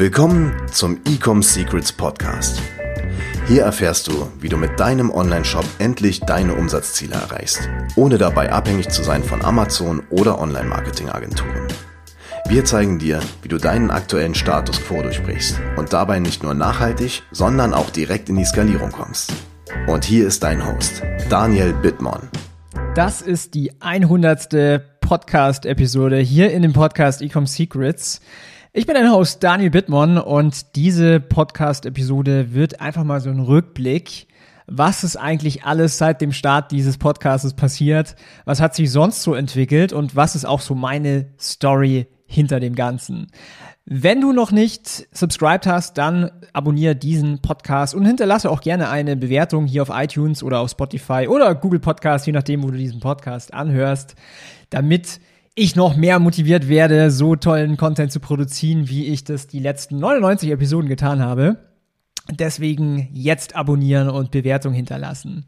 Willkommen zum Ecom Secrets Podcast. Hier erfährst du, wie du mit deinem Online-Shop endlich deine Umsatzziele erreichst, ohne dabei abhängig zu sein von Amazon oder Online-Marketing-Agenturen. Wir zeigen dir, wie du deinen aktuellen Status quo durchbrichst und dabei nicht nur nachhaltig, sondern auch direkt in die Skalierung kommst. Und hier ist dein Host, Daniel Bittmann. Das ist die 100. Podcast-Episode hier in dem Podcast Ecom Secrets. Ich bin dein Host Daniel Bittmann und diese Podcast-Episode wird einfach mal so ein Rückblick was ist eigentlich alles seit dem Start dieses Podcasts passiert, was hat sich sonst so entwickelt und was ist auch so meine Story hinter dem Ganzen. Wenn du noch nicht subscribed hast, dann abonniere diesen Podcast und hinterlasse auch gerne eine Bewertung hier auf iTunes oder auf Spotify oder Google Podcast, je nachdem, wo du diesen Podcast anhörst, damit ich noch mehr motiviert werde, so tollen Content zu produzieren, wie ich das die letzten 99 Episoden getan habe. Deswegen jetzt abonnieren und Bewertung hinterlassen.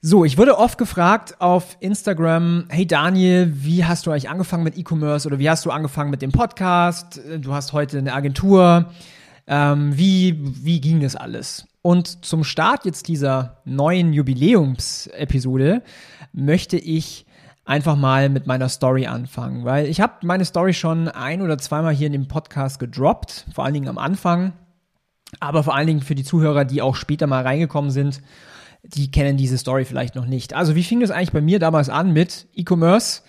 So, ich wurde oft gefragt auf Instagram, hey Daniel, wie hast du eigentlich angefangen mit E-Commerce oder wie hast du angefangen mit dem Podcast? Du hast heute eine Agentur. Ähm, wie, wie ging das alles? Und zum Start jetzt dieser neuen Jubiläumsepisode möchte ich einfach mal mit meiner Story anfangen, weil ich habe meine Story schon ein oder zweimal hier in dem Podcast gedroppt, vor allen Dingen am Anfang, aber vor allen Dingen für die Zuhörer, die auch später mal reingekommen sind die kennen diese Story vielleicht noch nicht. Also wie fing es eigentlich bei mir damals an mit E-Commerce?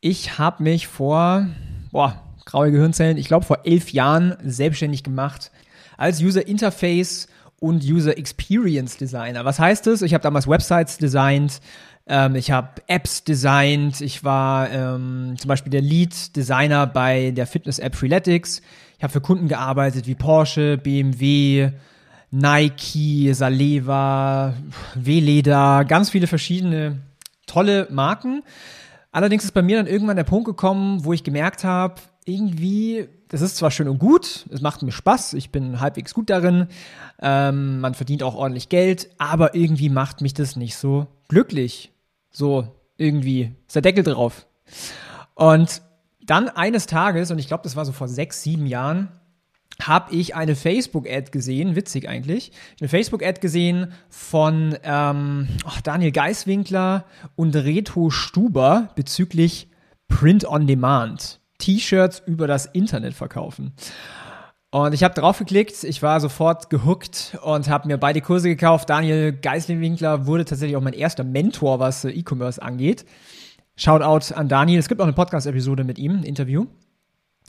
Ich habe mich vor, boah, graue Gehirnzellen, ich glaube vor elf Jahren selbstständig gemacht als User Interface und User Experience Designer. Was heißt das? Ich habe damals Websites designt, ähm, ich habe Apps designt, ich war ähm, zum Beispiel der Lead Designer bei der Fitness-App Freeletics. Ich habe für Kunden gearbeitet wie Porsche, BMW, Nike, Saleva, Weleda, ganz viele verschiedene tolle Marken. Allerdings ist bei mir dann irgendwann der Punkt gekommen, wo ich gemerkt habe, irgendwie, das ist zwar schön und gut, es macht mir Spaß, ich bin halbwegs gut darin, ähm, man verdient auch ordentlich Geld, aber irgendwie macht mich das nicht so glücklich. So, irgendwie ist der Deckel drauf. Und dann eines Tages, und ich glaube, das war so vor sechs, sieben Jahren, habe ich eine Facebook-Ad gesehen, witzig eigentlich, eine Facebook-Ad gesehen von ähm, Daniel Geiswinkler und Reto Stuber bezüglich Print on Demand. T-Shirts über das Internet verkaufen. Und ich habe drauf geklickt, ich war sofort gehuckt und habe mir beide Kurse gekauft. Daniel Geisling-Winkler wurde tatsächlich auch mein erster Mentor, was E-Commerce angeht. Shoutout an Daniel. Es gibt auch eine Podcast-Episode mit ihm, ein Interview.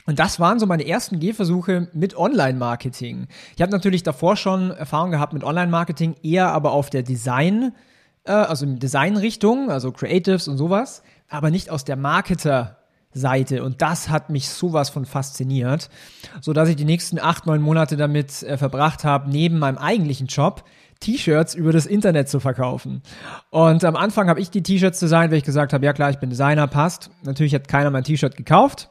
Und das waren so meine ersten Gehversuche mit Online-Marketing. Ich habe natürlich davor schon Erfahrung gehabt mit Online-Marketing, eher aber auf der Design, äh, also in Design-Richtung, also Creatives und sowas, aber nicht aus der Marketer-Seite. Und das hat mich sowas von fasziniert, so dass ich die nächsten acht, neun Monate damit äh, verbracht habe, neben meinem eigentlichen Job T-Shirts über das Internet zu verkaufen. Und am Anfang habe ich die T-Shirts designt, weil ich gesagt habe, ja klar, ich bin Designer, passt. Natürlich hat keiner mein T-Shirt gekauft.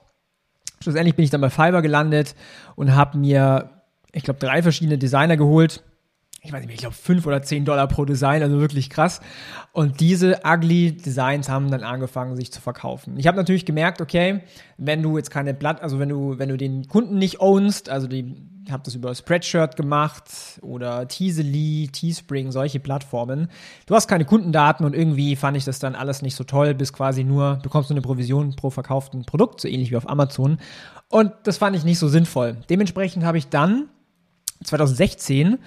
Schlussendlich bin ich dann bei Fiverr gelandet und habe mir, ich glaube, drei verschiedene Designer geholt. Ich weiß nicht mehr, ich glaube fünf oder zehn Dollar pro Design, also wirklich krass. Und diese ugly Designs haben dann angefangen, sich zu verkaufen. Ich habe natürlich gemerkt, okay, wenn du jetzt keine Blatt, also wenn du, wenn du den Kunden nicht ownst, also die ich habe das über Spreadshirt gemacht oder Teasely, Teespring, solche Plattformen. Du hast keine Kundendaten und irgendwie fand ich das dann alles nicht so toll, bis quasi nur bekommst du eine Provision pro verkauften Produkt, so ähnlich wie auf Amazon. Und das fand ich nicht so sinnvoll. Dementsprechend habe ich dann 2016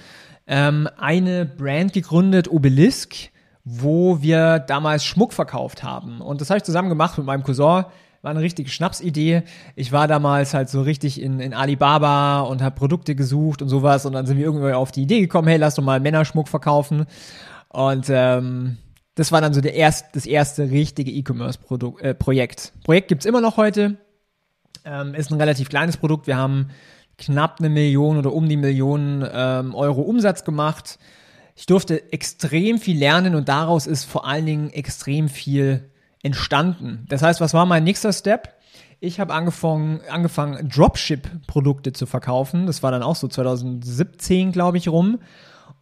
ähm, eine Brand gegründet, Obelisk, wo wir damals Schmuck verkauft haben. Und das habe ich zusammen gemacht mit meinem Cousin war eine richtige Schnapsidee. Ich war damals halt so richtig in, in Alibaba und habe Produkte gesucht und sowas und dann sind wir irgendwie auf die Idee gekommen, hey, lass doch mal Männerschmuck verkaufen. Und ähm, das war dann so der erst, das erste richtige E-Commerce-Projekt. Äh, Projekt. Projekt gibt's immer noch heute. Ähm, ist ein relativ kleines Produkt. Wir haben knapp eine Million oder um die Million ähm, Euro Umsatz gemacht. Ich durfte extrem viel lernen und daraus ist vor allen Dingen extrem viel entstanden. Das heißt, was war mein nächster Step? Ich habe angefangen, angefangen Dropship-Produkte zu verkaufen. Das war dann auch so 2017, glaube ich, rum.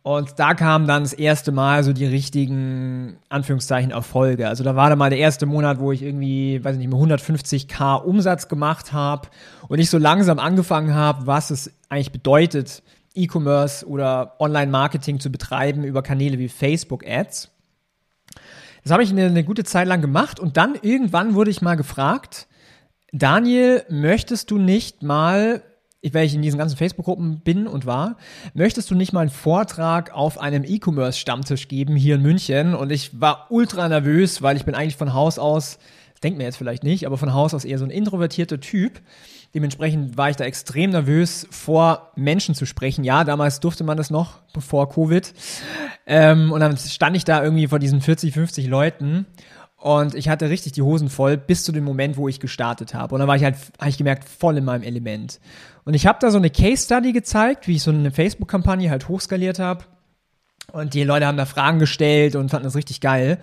Und da kamen dann das erste Mal so die richtigen, Anführungszeichen, Erfolge. Also da war dann mal der erste Monat, wo ich irgendwie, weiß ich nicht, 150k Umsatz gemacht habe und ich so langsam angefangen habe, was es eigentlich bedeutet, E-Commerce oder Online-Marketing zu betreiben über Kanäle wie Facebook-Ads. Das habe ich eine, eine gute Zeit lang gemacht und dann irgendwann wurde ich mal gefragt, Daniel, möchtest du nicht mal weil ich in diesen ganzen Facebook-Gruppen bin und war, möchtest du nicht mal einen Vortrag auf einem E-Commerce-Stammtisch geben hier in München? Und ich war ultra nervös, weil ich bin eigentlich von Haus aus, denkt mir jetzt vielleicht nicht, aber von Haus aus eher so ein introvertierter Typ. Dementsprechend war ich da extrem nervös, vor Menschen zu sprechen. Ja, damals durfte man das noch, bevor Covid. Ähm, und dann stand ich da irgendwie vor diesen 40, 50 Leuten und ich hatte richtig die Hosen voll bis zu dem Moment, wo ich gestartet habe. Und dann war ich halt, habe ich gemerkt, voll in meinem Element. Und ich habe da so eine Case Study gezeigt, wie ich so eine Facebook-Kampagne halt hochskaliert habe. Und die Leute haben da Fragen gestellt und fanden das richtig geil.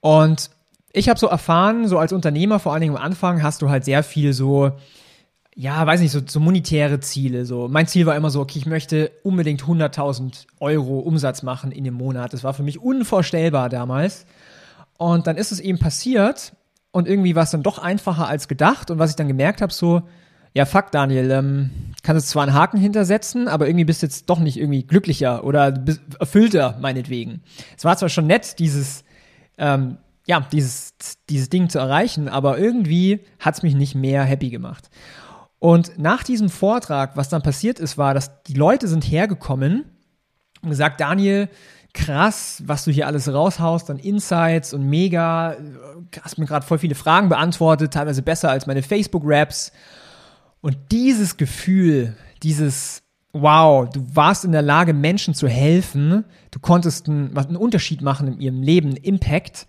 Und ich habe so erfahren, so als Unternehmer, vor allen Dingen am Anfang, hast du halt sehr viel so, ja, weiß nicht, so, so monetäre Ziele. So, mein Ziel war immer so, okay, ich möchte unbedingt 100.000 Euro Umsatz machen in dem Monat. Das war für mich unvorstellbar damals. Und dann ist es eben passiert und irgendwie war es dann doch einfacher als gedacht. Und was ich dann gemerkt habe, so, ja, fuck, Daniel, ähm, kannst du zwar einen Haken hintersetzen, aber irgendwie bist du jetzt doch nicht irgendwie glücklicher oder erfüllter, meinetwegen. Es war zwar schon nett, dieses, ähm, ja, dieses, dieses Ding zu erreichen, aber irgendwie hat es mich nicht mehr happy gemacht. Und nach diesem Vortrag, was dann passiert ist, war, dass die Leute sind hergekommen und gesagt, Daniel, krass, was du hier alles raushaust an Insights und mega, hast mir gerade voll viele Fragen beantwortet, teilweise besser als meine Facebook-Raps. Und dieses Gefühl, dieses Wow, du warst in der Lage, Menschen zu helfen, du konntest einen, einen Unterschied machen in ihrem Leben, Impact,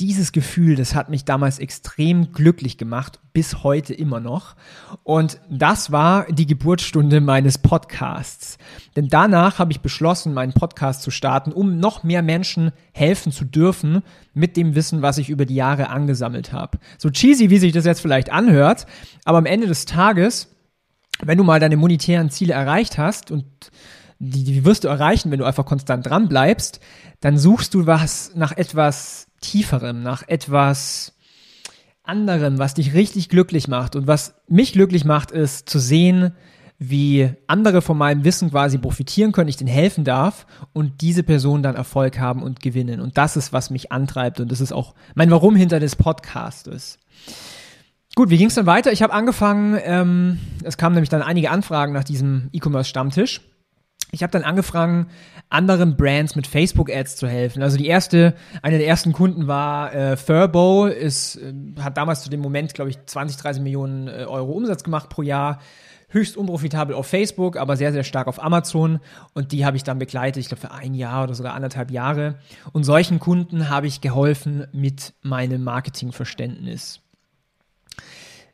dieses Gefühl, das hat mich damals extrem glücklich gemacht, bis heute immer noch. Und das war die Geburtsstunde meines Podcasts. Denn danach habe ich beschlossen, meinen Podcast zu starten, um noch mehr Menschen helfen zu dürfen mit dem Wissen, was ich über die Jahre angesammelt habe. So cheesy, wie sich das jetzt vielleicht anhört, aber am Ende des Tages, wenn du mal deine monetären Ziele erreicht hast und die, die wirst du erreichen, wenn du einfach konstant dran bleibst, dann suchst du was nach etwas Tieferem, nach etwas anderem, was dich richtig glücklich macht. Und was mich glücklich macht, ist zu sehen, wie andere von meinem Wissen quasi profitieren können, ich denen helfen darf und diese Personen dann Erfolg haben und gewinnen. Und das ist, was mich antreibt und das ist auch mein Warum hinter des Podcastes. Gut, wie ging es dann weiter? Ich habe angefangen, ähm, es kamen nämlich dann einige Anfragen nach diesem E-Commerce-Stammtisch ich habe dann angefangen, anderen Brands mit Facebook-Ads zu helfen. Also die erste, eine der ersten Kunden war äh, Furbo, ist, äh, hat damals zu dem Moment, glaube ich, 20, 30 Millionen äh, Euro Umsatz gemacht pro Jahr. Höchst unprofitabel auf Facebook, aber sehr, sehr stark auf Amazon. Und die habe ich dann begleitet, ich glaube, für ein Jahr oder sogar anderthalb Jahre. Und solchen Kunden habe ich geholfen mit meinem Marketingverständnis.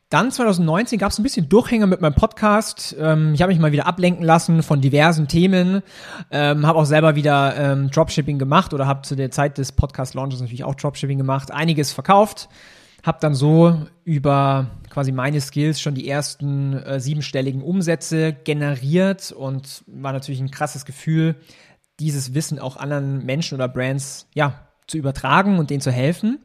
Dann 2019 gab es ein bisschen Durchhänger mit meinem Podcast. Ähm, ich habe mich mal wieder ablenken lassen von diversen Themen. Ähm, habe auch selber wieder ähm, Dropshipping gemacht oder habe zu der Zeit des Podcast-Launches natürlich auch Dropshipping gemacht. Einiges verkauft. Habe dann so über quasi meine Skills schon die ersten äh, siebenstelligen Umsätze generiert und war natürlich ein krasses Gefühl, dieses Wissen auch anderen Menschen oder Brands ja zu übertragen und denen zu helfen.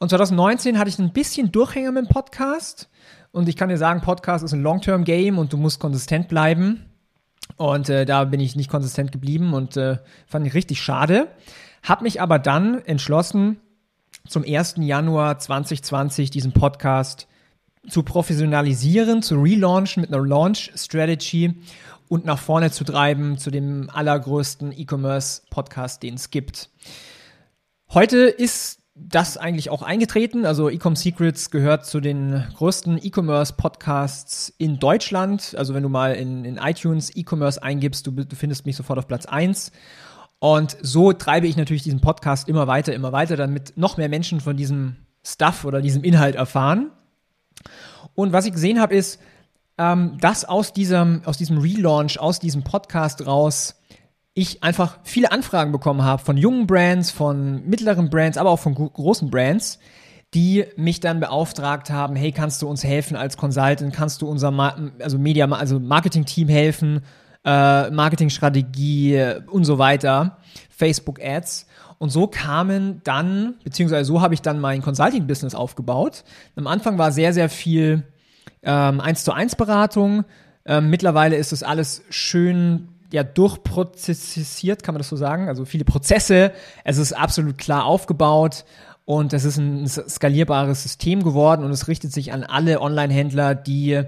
Und 2019 hatte ich ein bisschen Durchhänger mit dem Podcast. Und ich kann dir sagen, Podcast ist ein Long-Term-Game und du musst konsistent bleiben. Und äh, da bin ich nicht konsistent geblieben und äh, fand ich richtig schade. Hab mich aber dann entschlossen, zum 1. Januar 2020 diesen Podcast zu professionalisieren, zu relaunchen mit einer Launch-Strategy und nach vorne zu treiben zu dem allergrößten E-Commerce-Podcast, den es gibt. Heute ist das eigentlich auch eingetreten. Also Ecom Secrets gehört zu den größten E-Commerce Podcasts in Deutschland. Also wenn du mal in, in iTunes E-Commerce eingibst, du, du findest mich sofort auf Platz eins. Und so treibe ich natürlich diesen Podcast immer weiter, immer weiter, damit noch mehr Menschen von diesem Stuff oder diesem Inhalt erfahren. Und was ich gesehen habe, ist, ähm, dass aus diesem, aus diesem Relaunch, aus diesem Podcast raus ich einfach viele Anfragen bekommen habe von jungen Brands, von mittleren Brands, aber auch von großen Brands, die mich dann beauftragt haben, hey, kannst du uns helfen als Consultant, kannst du unser Ma also Media, also Marketing-Team helfen, äh, Marketingstrategie und so weiter, Facebook Ads. Und so kamen dann, beziehungsweise so habe ich dann mein Consulting-Business aufgebaut. Am Anfang war sehr, sehr viel ähm, 1 zu 1 Beratung. Ähm, mittlerweile ist das alles schön ja, durchprozessiert, kann man das so sagen. Also viele Prozesse. Es ist absolut klar aufgebaut und es ist ein skalierbares System geworden und es richtet sich an alle Online-Händler, die,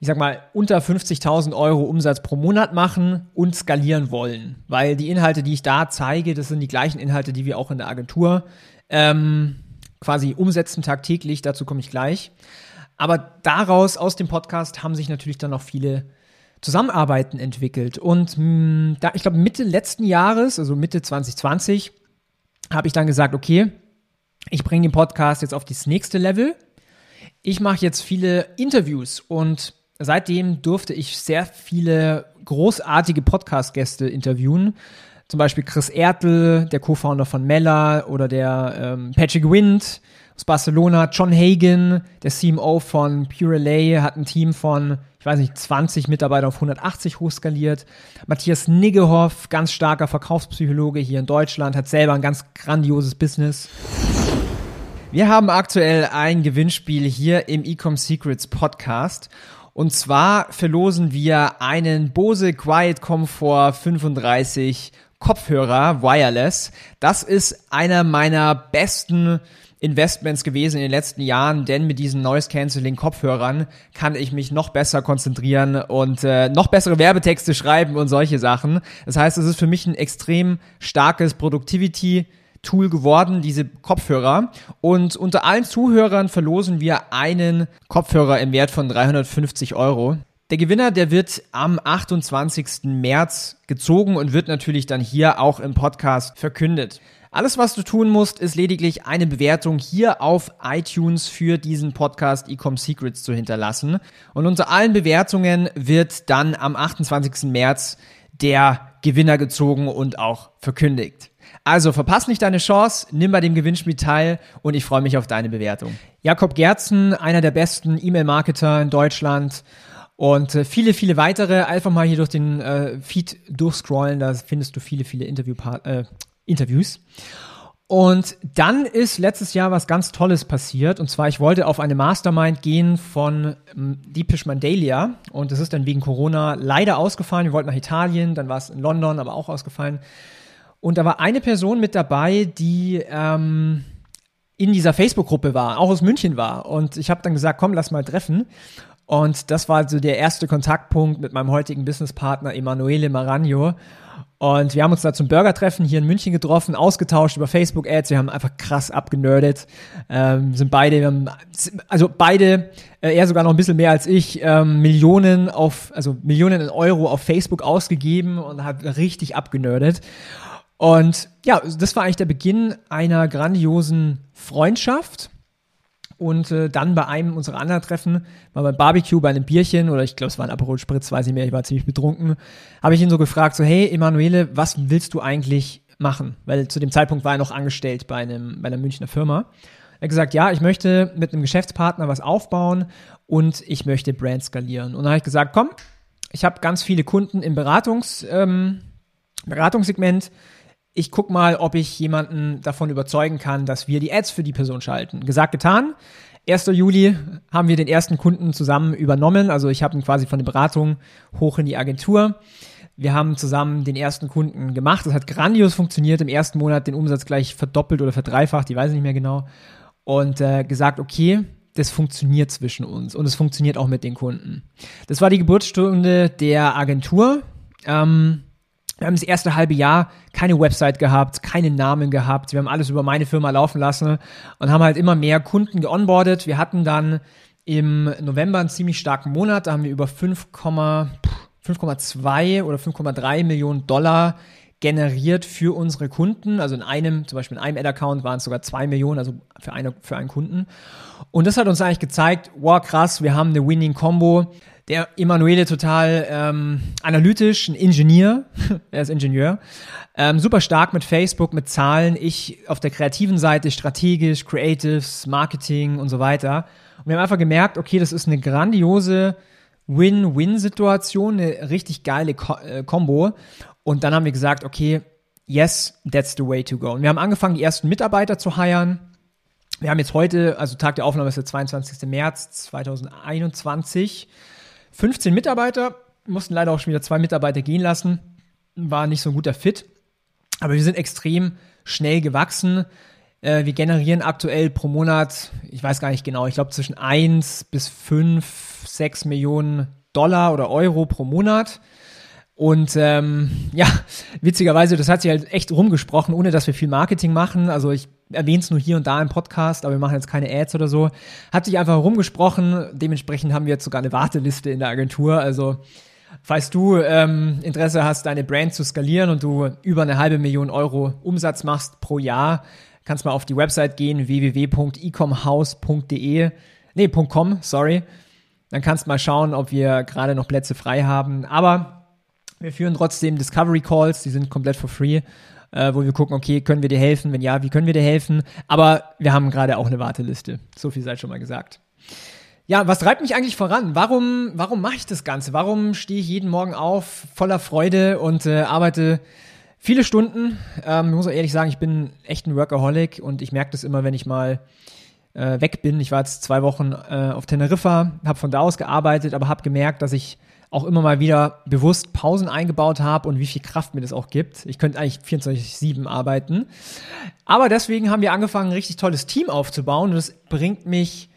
ich sag mal, unter 50.000 Euro Umsatz pro Monat machen und skalieren wollen. Weil die Inhalte, die ich da zeige, das sind die gleichen Inhalte, die wir auch in der Agentur ähm, quasi umsetzen tagtäglich. Dazu komme ich gleich. Aber daraus, aus dem Podcast, haben sich natürlich dann noch viele Zusammenarbeiten entwickelt. Und mh, hm, da, ich glaube, Mitte letzten Jahres, also Mitte 2020, habe ich dann gesagt, okay, ich bringe den Podcast jetzt auf das nächste Level. Ich mache jetzt viele Interviews und seitdem durfte ich sehr viele großartige Podcast-Gäste interviewen. Zum Beispiel Chris Ertel, der Co-Founder von Mella oder der ähm, Patrick Wind aus Barcelona, John Hagen, der CMO von Pure LA, hat ein Team von, ich weiß nicht, 20 Mitarbeiter auf 180 hochskaliert. Matthias Niggehoff, ganz starker Verkaufspsychologe hier in Deutschland, hat selber ein ganz grandioses Business. Wir haben aktuell ein Gewinnspiel hier im Ecom Secrets Podcast. Und zwar verlosen wir einen Bose Quiet Comfort 35 Kopfhörer Wireless. Das ist einer meiner besten Investments gewesen in den letzten Jahren, denn mit diesen Noise Cancelling Kopfhörern kann ich mich noch besser konzentrieren und äh, noch bessere Werbetexte schreiben und solche Sachen. Das heißt, es ist für mich ein extrem starkes Productivity Tool geworden, diese Kopfhörer. Und unter allen Zuhörern verlosen wir einen Kopfhörer im Wert von 350 Euro. Der Gewinner, der wird am 28. März gezogen und wird natürlich dann hier auch im Podcast verkündet. Alles, was du tun musst, ist lediglich eine Bewertung hier auf iTunes für diesen Podcast Ecom Secrets zu hinterlassen. Und unter allen Bewertungen wird dann am 28. März der Gewinner gezogen und auch verkündigt. Also verpass nicht deine Chance, nimm bei dem Gewinnspiel teil und ich freue mich auf deine Bewertung. Jakob Gerzen, einer der besten E-Mail-Marketer in Deutschland und äh, viele, viele weitere. Einfach mal hier durch den äh, Feed durchscrollen, da findest du viele, viele Interview äh, Interviews. Und dann ist letztes Jahr was ganz Tolles passiert. Und zwar, ich wollte auf eine Mastermind gehen von ähm, Deepish Mandalia. Und das ist dann wegen Corona leider ausgefallen. Wir wollten nach Italien, dann war es in London, aber auch ausgefallen. Und da war eine Person mit dabei, die ähm, in dieser Facebook-Gruppe war, auch aus München war. Und ich habe dann gesagt, komm, lass mal treffen. Und das war so der erste Kontaktpunkt mit meinem heutigen Businesspartner Emanuele Maragno. Und wir haben uns da zum Burgertreffen hier in München getroffen, ausgetauscht über Facebook-Ads. Wir haben einfach krass abgenördet. Ähm, sind beide, wir haben, also beide, äh, er sogar noch ein bisschen mehr als ich, ähm, Millionen auf, also Millionen in Euro auf Facebook ausgegeben und hat richtig abgenördet. Und ja, das war eigentlich der Beginn einer grandiosen Freundschaft. Und äh, dann bei einem unserer anderen Treffen, mal beim Barbecue, bei einem Bierchen, oder ich glaube, es war ein Aperol Spritz, weiß ich mehr, ich war ziemlich betrunken, habe ich ihn so gefragt, so, hey, Emanuele, was willst du eigentlich machen? Weil zu dem Zeitpunkt war er noch angestellt bei, einem, bei einer Münchner Firma. Er hat gesagt, ja, ich möchte mit einem Geschäftspartner was aufbauen und ich möchte Brand skalieren. Und dann habe ich gesagt, komm, ich habe ganz viele Kunden im Beratungs, ähm, Beratungssegment, ich guck mal, ob ich jemanden davon überzeugen kann, dass wir die Ads für die Person schalten. Gesagt, getan. 1. Juli haben wir den ersten Kunden zusammen übernommen. Also ich habe ihn quasi von der Beratung hoch in die Agentur. Wir haben zusammen den ersten Kunden gemacht. Das hat grandios funktioniert. Im ersten Monat den Umsatz gleich verdoppelt oder verdreifacht, ich weiß nicht mehr genau. Und äh, gesagt, okay, das funktioniert zwischen uns und es funktioniert auch mit den Kunden. Das war die Geburtsstunde der Agentur. Ähm, wir haben das erste halbe Jahr keine Website gehabt, keinen Namen gehabt. Wir haben alles über meine Firma laufen lassen und haben halt immer mehr Kunden geonboardet. Wir hatten dann im November einen ziemlich starken Monat. Da haben wir über 5,2 oder 5,3 Millionen Dollar generiert für unsere Kunden. Also in einem, zum Beispiel in einem Ad-Account waren es sogar zwei Millionen, also für, eine, für einen Kunden. Und das hat uns eigentlich gezeigt, wow, krass, wir haben eine Winning Combo der Emanuele total ähm, analytisch, ein Ingenieur, er ist Ingenieur, ähm, super stark mit Facebook, mit Zahlen, ich auf der kreativen Seite strategisch, Creatives, Marketing und so weiter. Und wir haben einfach gemerkt, okay, das ist eine grandiose Win-Win-Situation, eine richtig geile Ko äh, Combo. Und dann haben wir gesagt, okay, yes, that's the way to go. Und wir haben angefangen, die ersten Mitarbeiter zu hiren. Wir haben jetzt heute, also Tag der Aufnahme ist der 22. März 2021, 15 Mitarbeiter, mussten leider auch schon wieder zwei Mitarbeiter gehen lassen, war nicht so ein guter Fit. Aber wir sind extrem schnell gewachsen. Äh, wir generieren aktuell pro Monat, ich weiß gar nicht genau, ich glaube zwischen 1 bis 5, 6 Millionen Dollar oder Euro pro Monat. Und ähm, ja, witzigerweise, das hat sich halt echt rumgesprochen, ohne dass wir viel Marketing machen. Also ich erwähne es nur hier und da im Podcast, aber wir machen jetzt keine Ads oder so. Hat sich einfach rumgesprochen. Dementsprechend haben wir jetzt sogar eine Warteliste in der Agentur. Also falls du ähm, Interesse hast, deine Brand zu skalieren und du über eine halbe Million Euro Umsatz machst pro Jahr, kannst mal auf die Website gehen, www.ecomhouse.de, nee, .com, sorry. Dann kannst mal schauen, ob wir gerade noch Plätze frei haben. Aber wir führen trotzdem Discovery Calls, die sind komplett for free, äh, wo wir gucken, okay, können wir dir helfen? Wenn ja, wie können wir dir helfen? Aber wir haben gerade auch eine Warteliste. So viel sei schon mal gesagt. Ja, was treibt mich eigentlich voran? Warum, warum mache ich das Ganze? Warum stehe ich jeden Morgen auf voller Freude und äh, arbeite viele Stunden? Ähm, ich muss auch ehrlich sagen, ich bin echt ein Workaholic und ich merke das immer, wenn ich mal äh, weg bin. Ich war jetzt zwei Wochen äh, auf Teneriffa, habe von da aus gearbeitet, aber habe gemerkt, dass ich auch immer mal wieder bewusst Pausen eingebaut habe und wie viel Kraft mir das auch gibt. Ich könnte eigentlich 24-7 arbeiten. Aber deswegen haben wir angefangen, ein richtig tolles Team aufzubauen und das bringt mich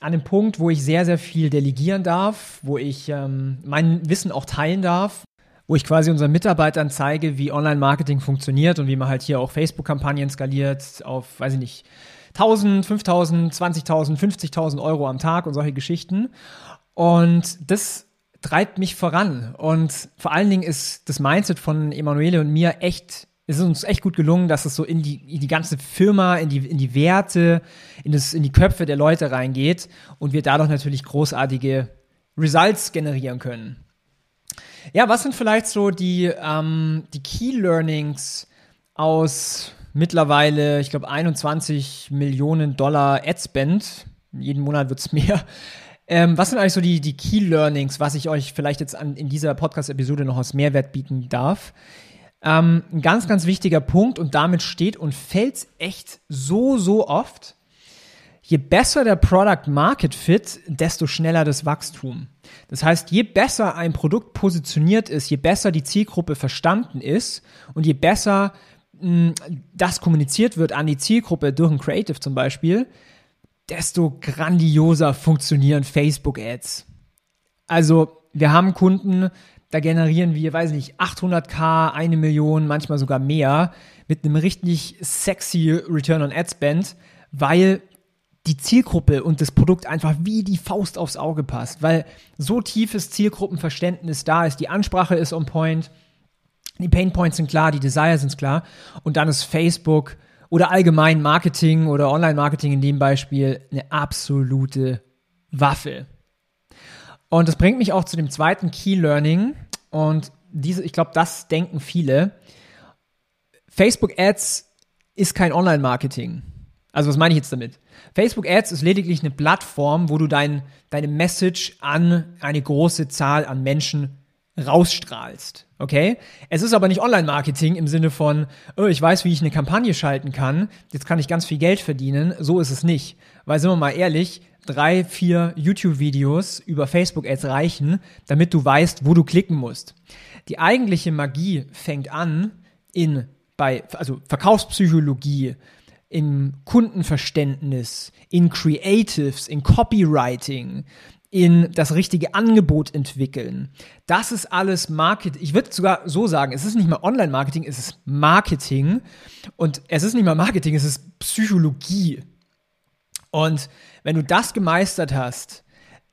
an den Punkt, wo ich sehr, sehr viel delegieren darf, wo ich ähm, mein Wissen auch teilen darf, wo ich quasi unseren Mitarbeitern zeige, wie Online-Marketing funktioniert und wie man halt hier auch Facebook-Kampagnen skaliert auf, weiß ich nicht, 1000, 5000, 20.000, 50.000 Euro am Tag und solche Geschichten. Und das treibt mich voran. Und vor allen Dingen ist das Mindset von Emanuele und mir echt, es ist uns echt gut gelungen, dass es so in die, in die ganze Firma, in die, in die Werte, in, das, in die Köpfe der Leute reingeht und wir dadurch natürlich großartige Results generieren können. Ja, was sind vielleicht so die, ähm, die Key Learnings aus mittlerweile, ich glaube, 21 Millionen Dollar Adspend? Jeden Monat wird es mehr. Ähm, was sind eigentlich so die, die Key Learnings, was ich euch vielleicht jetzt an, in dieser Podcast-Episode noch als Mehrwert bieten darf? Ähm, ein ganz, ganz wichtiger Punkt und damit steht und fällt echt so, so oft. Je besser der Product Market Fit, desto schneller das Wachstum. Das heißt, je besser ein Produkt positioniert ist, je besser die Zielgruppe verstanden ist und je besser mh, das kommuniziert wird an die Zielgruppe durch ein Creative zum Beispiel, desto grandioser funktionieren Facebook-Ads. Also wir haben Kunden, da generieren wir, weiß nicht, 800k, eine Million, manchmal sogar mehr, mit einem richtig sexy Return on Ad Spend, weil die Zielgruppe und das Produkt einfach wie die Faust aufs Auge passt, weil so tiefes Zielgruppenverständnis da ist, die Ansprache ist on point, die Pain Points sind klar, die Desires sind klar und dann ist Facebook oder allgemein Marketing oder Online-Marketing in dem Beispiel eine absolute Waffe. Und das bringt mich auch zu dem zweiten Key Learning. Und diese, ich glaube, das denken viele. Facebook Ads ist kein Online-Marketing. Also was meine ich jetzt damit? Facebook Ads ist lediglich eine Plattform, wo du dein, deine Message an eine große Zahl an Menschen rausstrahlst. Okay? Es ist aber nicht Online-Marketing im Sinne von, oh, ich weiß, wie ich eine Kampagne schalten kann, jetzt kann ich ganz viel Geld verdienen. So ist es nicht. Weil, sind wir mal ehrlich, drei, vier YouTube-Videos über Facebook-Ads reichen, damit du weißt, wo du klicken musst. Die eigentliche Magie fängt an in bei, also Verkaufspsychologie, im Kundenverständnis, in Creatives, in Copywriting, in das richtige Angebot entwickeln. Das ist alles Marketing. Ich würde sogar so sagen, es ist nicht mal Online-Marketing, es ist Marketing. Und es ist nicht mal Marketing, es ist Psychologie. Und wenn du das gemeistert hast,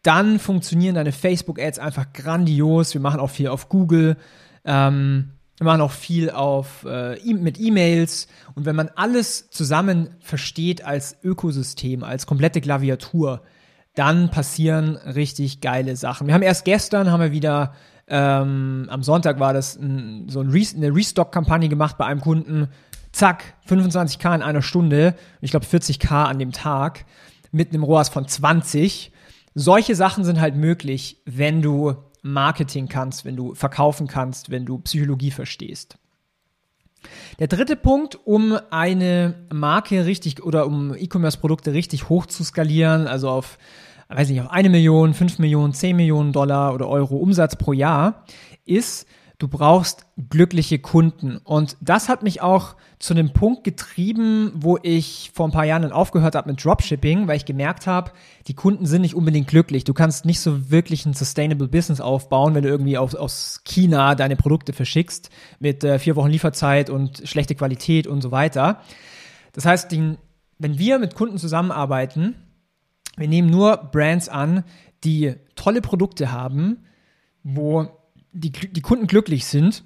dann funktionieren deine Facebook-Ads einfach grandios. Wir machen auch viel auf Google. Ähm, wir machen auch viel auf, äh, e mit E-Mails. Und wenn man alles zusammen versteht als Ökosystem, als komplette Klaviatur, dann passieren richtig geile Sachen. Wir haben erst gestern, haben wir wieder, ähm, am Sonntag war das ein, so ein Re eine Restock-Kampagne gemacht bei einem Kunden. Zack, 25k in einer Stunde. Ich glaube 40k an dem Tag mit einem ROAS von 20. solche Sachen sind halt möglich, wenn du Marketing kannst, wenn du verkaufen kannst, wenn du Psychologie verstehst. Der dritte Punkt, um eine Marke richtig oder um E-Commerce-Produkte richtig hoch zu skalieren, also auf, weiß nicht, auf eine Million, fünf Millionen, zehn Millionen Dollar oder Euro Umsatz pro Jahr, ist, du brauchst glückliche Kunden. Und das hat mich auch zu einem Punkt getrieben, wo ich vor ein paar Jahren dann aufgehört habe mit Dropshipping, weil ich gemerkt habe, die Kunden sind nicht unbedingt glücklich. Du kannst nicht so wirklich ein Sustainable Business aufbauen, wenn du irgendwie aus, aus China deine Produkte verschickst mit äh, vier Wochen Lieferzeit und schlechte Qualität und so weiter. Das heißt, den, wenn wir mit Kunden zusammenarbeiten, wir nehmen nur Brands an, die tolle Produkte haben, wo die, die Kunden glücklich sind,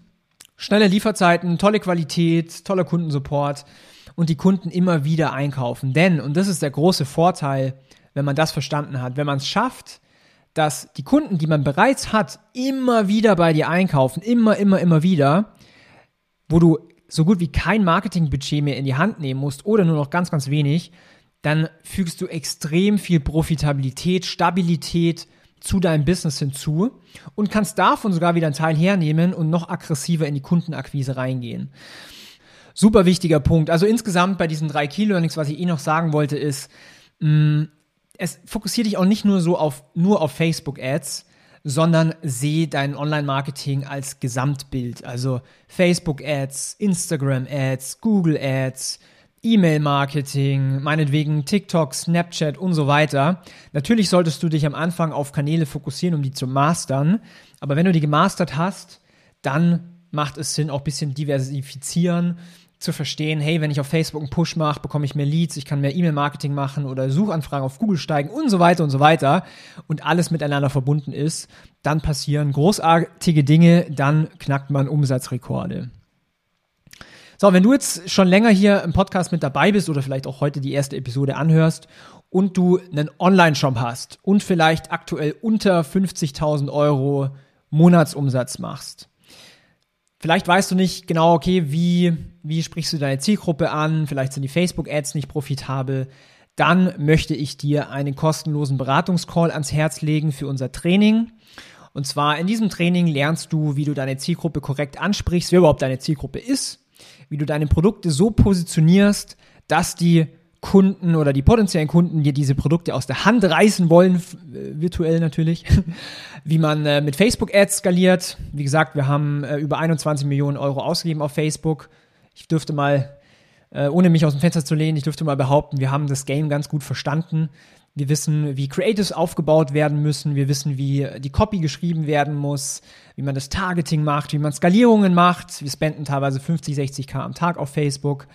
schnelle Lieferzeiten, tolle Qualität, toller Kundensupport und die Kunden immer wieder einkaufen. Denn, und das ist der große Vorteil, wenn man das verstanden hat, wenn man es schafft, dass die Kunden, die man bereits hat, immer wieder bei dir einkaufen, immer, immer, immer wieder, wo du so gut wie kein Marketingbudget mehr in die Hand nehmen musst oder nur noch ganz, ganz wenig, dann fügst du extrem viel Profitabilität, Stabilität, zu deinem Business hinzu und kannst davon sogar wieder einen Teil hernehmen und noch aggressiver in die Kundenakquise reingehen. Super wichtiger Punkt. Also insgesamt bei diesen drei Key Learnings, was ich eh noch sagen wollte, ist, mh, mm, es fokussiert dich auch nicht nur so auf, nur auf Facebook Ads, sondern sehe dein Online-Marketing als Gesamtbild. Also Facebook Ads, Instagram Ads, Google Ads, E-Mail-Marketing, meinetwegen TikTok, Snapchat und so weiter. Natürlich solltest du dich am Anfang auf Kanäle fokussieren, um die zu mastern. Aber wenn du die gemastert hast, dann macht es Sinn, auch ein bisschen diversifizieren, zu verstehen, hey, wenn ich auf Facebook einen Push mache, bekomme ich mehr Leads, ich kann mehr E-Mail-Marketing machen oder Suchanfragen auf Google steigen und so weiter und so weiter und alles miteinander verbunden ist, dann passieren großartige Dinge, dann knackt man Umsatzrekorde. So, wenn du jetzt schon länger hier im Podcast mit dabei bist oder vielleicht auch heute die erste Episode anhörst und du einen Online-Shop hast und vielleicht aktuell unter 50.000 Euro Monatsumsatz machst, Vielleicht weißt du nicht genau, okay, wie, wie sprichst du deine Zielgruppe an? Vielleicht sind die Facebook-Ads nicht profitabel. Dann möchte ich dir einen kostenlosen Beratungscall ans Herz legen für unser Training. Und zwar in diesem Training lernst du, wie du deine Zielgruppe korrekt ansprichst, wer überhaupt deine Zielgruppe ist, wie du deine Produkte so positionierst, dass die Kunden oder die potenziellen Kunden dir diese Produkte aus der Hand reißen wollen, äh, virtuell natürlich, wie man äh, mit Facebook-Ads skaliert. Wie gesagt, wir haben äh, über 21 Millionen Euro ausgegeben auf Facebook. Ich dürfte mal, äh, ohne mich aus dem Fenster zu lehnen, ich dürfte mal behaupten, wir haben das Game ganz gut verstanden. Wir wissen, wie Creatives aufgebaut werden müssen. Wir wissen, wie die Copy geschrieben werden muss, wie man das Targeting macht, wie man Skalierungen macht. Wir spenden teilweise 50, 60k am Tag auf Facebook.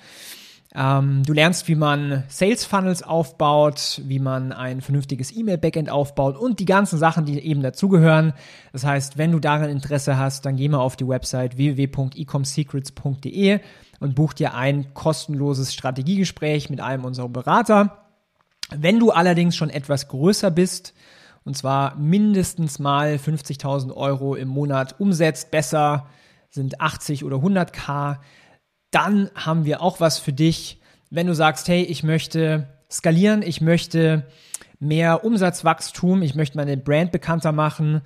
Ähm, du lernst, wie man Sales Funnels aufbaut, wie man ein vernünftiges E-Mail-Backend aufbaut und die ganzen Sachen, die eben dazugehören. Das heißt, wenn du daran Interesse hast, dann geh mal auf die Website www.ecomsecrets.de und buch dir ein kostenloses Strategiegespräch mit einem unserer Berater. Wenn du allerdings schon etwas größer bist, und zwar mindestens mal 50.000 Euro im Monat umsetzt, besser sind 80 oder 100k, dann haben wir auch was für dich, wenn du sagst, hey, ich möchte skalieren, ich möchte mehr Umsatzwachstum, ich möchte meine Brand bekannter machen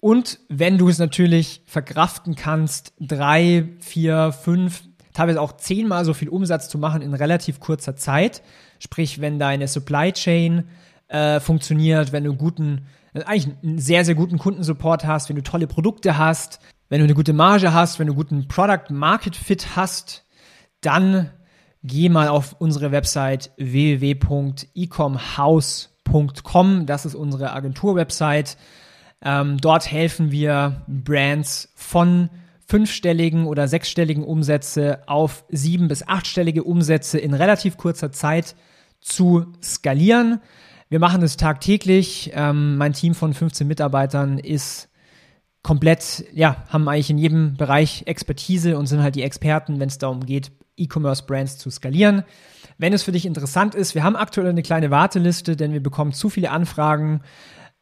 und wenn du es natürlich verkraften kannst, drei, vier, fünf, teilweise auch zehnmal so viel Umsatz zu machen in relativ kurzer Zeit, Sprich, wenn deine Supply Chain äh, funktioniert, wenn du guten, äh, eigentlich einen sehr, sehr guten Kundensupport hast, wenn du tolle Produkte hast, wenn du eine gute Marge hast, wenn du guten Product Market Fit hast, dann geh mal auf unsere Website www.ecomhouse.com. Das ist unsere Agentur-Website. Ähm, dort helfen wir Brands von fünfstelligen oder sechsstelligen Umsätze auf sieben- bis achtstellige Umsätze in relativ kurzer Zeit zu skalieren. Wir machen das tagtäglich. Ähm, mein Team von 15 Mitarbeitern ist komplett, ja, haben eigentlich in jedem Bereich Expertise und sind halt die Experten, wenn es darum geht, E-Commerce-Brands zu skalieren. Wenn es für dich interessant ist, wir haben aktuell eine kleine Warteliste, denn wir bekommen zu viele Anfragen.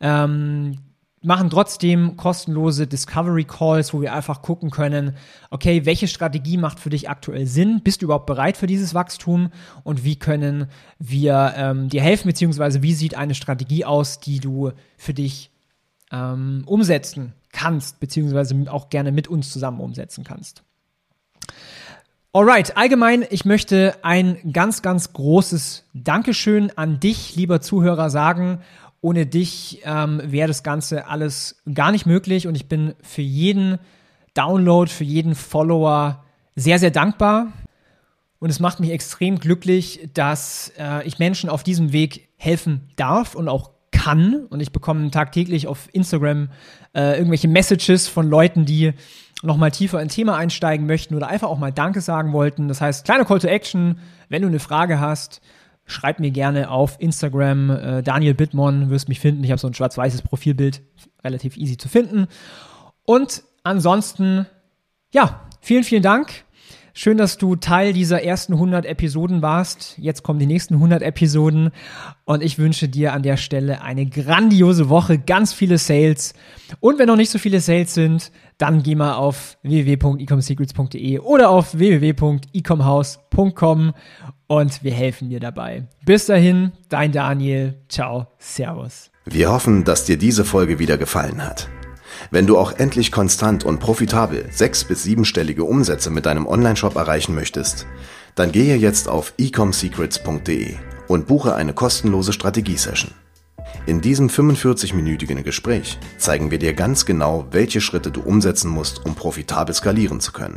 Ähm, machen trotzdem kostenlose Discovery Calls, wo wir einfach gucken können, okay, welche Strategie macht für dich aktuell Sinn? Bist du überhaupt bereit für dieses Wachstum? Und wie können wir ähm, dir helfen, beziehungsweise wie sieht eine Strategie aus, die du für dich ähm, umsetzen kannst, beziehungsweise auch gerne mit uns zusammen umsetzen kannst. Alright, allgemein, ich möchte ein ganz, ganz großes Dankeschön an dich, lieber Zuhörer, sagen. Ohne dich ähm, wäre das Ganze alles gar nicht möglich und ich bin für jeden Download, für jeden Follower sehr, sehr dankbar. Und es macht mich extrem glücklich, dass äh, ich Menschen auf diesem Weg helfen darf und auch kann. Und ich bekomme tagtäglich auf Instagram äh, irgendwelche Messages von Leuten, die noch mal tiefer in Thema einsteigen möchten oder einfach auch mal Danke sagen wollten. Das heißt, kleiner Call to Action, wenn du eine Frage hast, schreib mir gerne auf Instagram, äh, Daniel Bittmon, wirst mich finden. Ich habe so ein schwarz-weißes Profilbild, relativ easy zu finden. Und ansonsten, ja, vielen, vielen Dank. Schön, dass du Teil dieser ersten 100 Episoden warst. Jetzt kommen die nächsten 100 Episoden und ich wünsche dir an der Stelle eine grandiose Woche, ganz viele Sales. Und wenn noch nicht so viele Sales sind, dann geh mal auf www.ecomsecrets.de oder auf www.ecomhouse.com und wir helfen dir dabei. Bis dahin, dein Daniel. Ciao, Servus. Wir hoffen, dass dir diese Folge wieder gefallen hat. Wenn du auch endlich konstant und profitabel sechs- bis siebenstellige Umsätze mit deinem Onlineshop erreichen möchtest, dann gehe jetzt auf ecomsecrets.de und buche eine kostenlose Strategiesession. In diesem 45-minütigen Gespräch zeigen wir dir ganz genau, welche Schritte du umsetzen musst, um profitabel skalieren zu können.